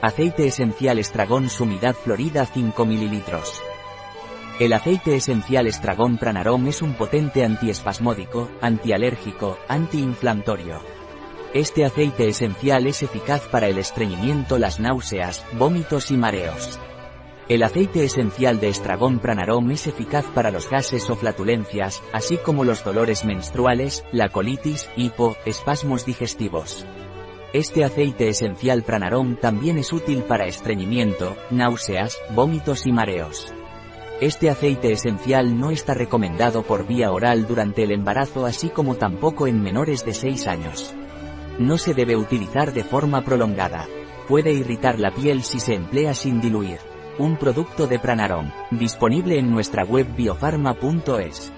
Aceite esencial estragón sumidad florida 5 ml. El aceite esencial estragón pranarom es un potente antiespasmódico, antialérgico, antiinflamatorio. Este aceite esencial es eficaz para el estreñimiento, las náuseas, vómitos y mareos. El aceite esencial de estragón pranarom es eficaz para los gases o flatulencias, así como los dolores menstruales, la colitis, hipo, espasmos digestivos. Este aceite esencial pranarom también es útil para estreñimiento, náuseas, vómitos y mareos. Este aceite esencial no está recomendado por vía oral durante el embarazo así como tampoco en menores de 6 años. No se debe utilizar de forma prolongada. Puede irritar la piel si se emplea sin diluir. Un producto de Pranarom, disponible en nuestra web biofarma.es.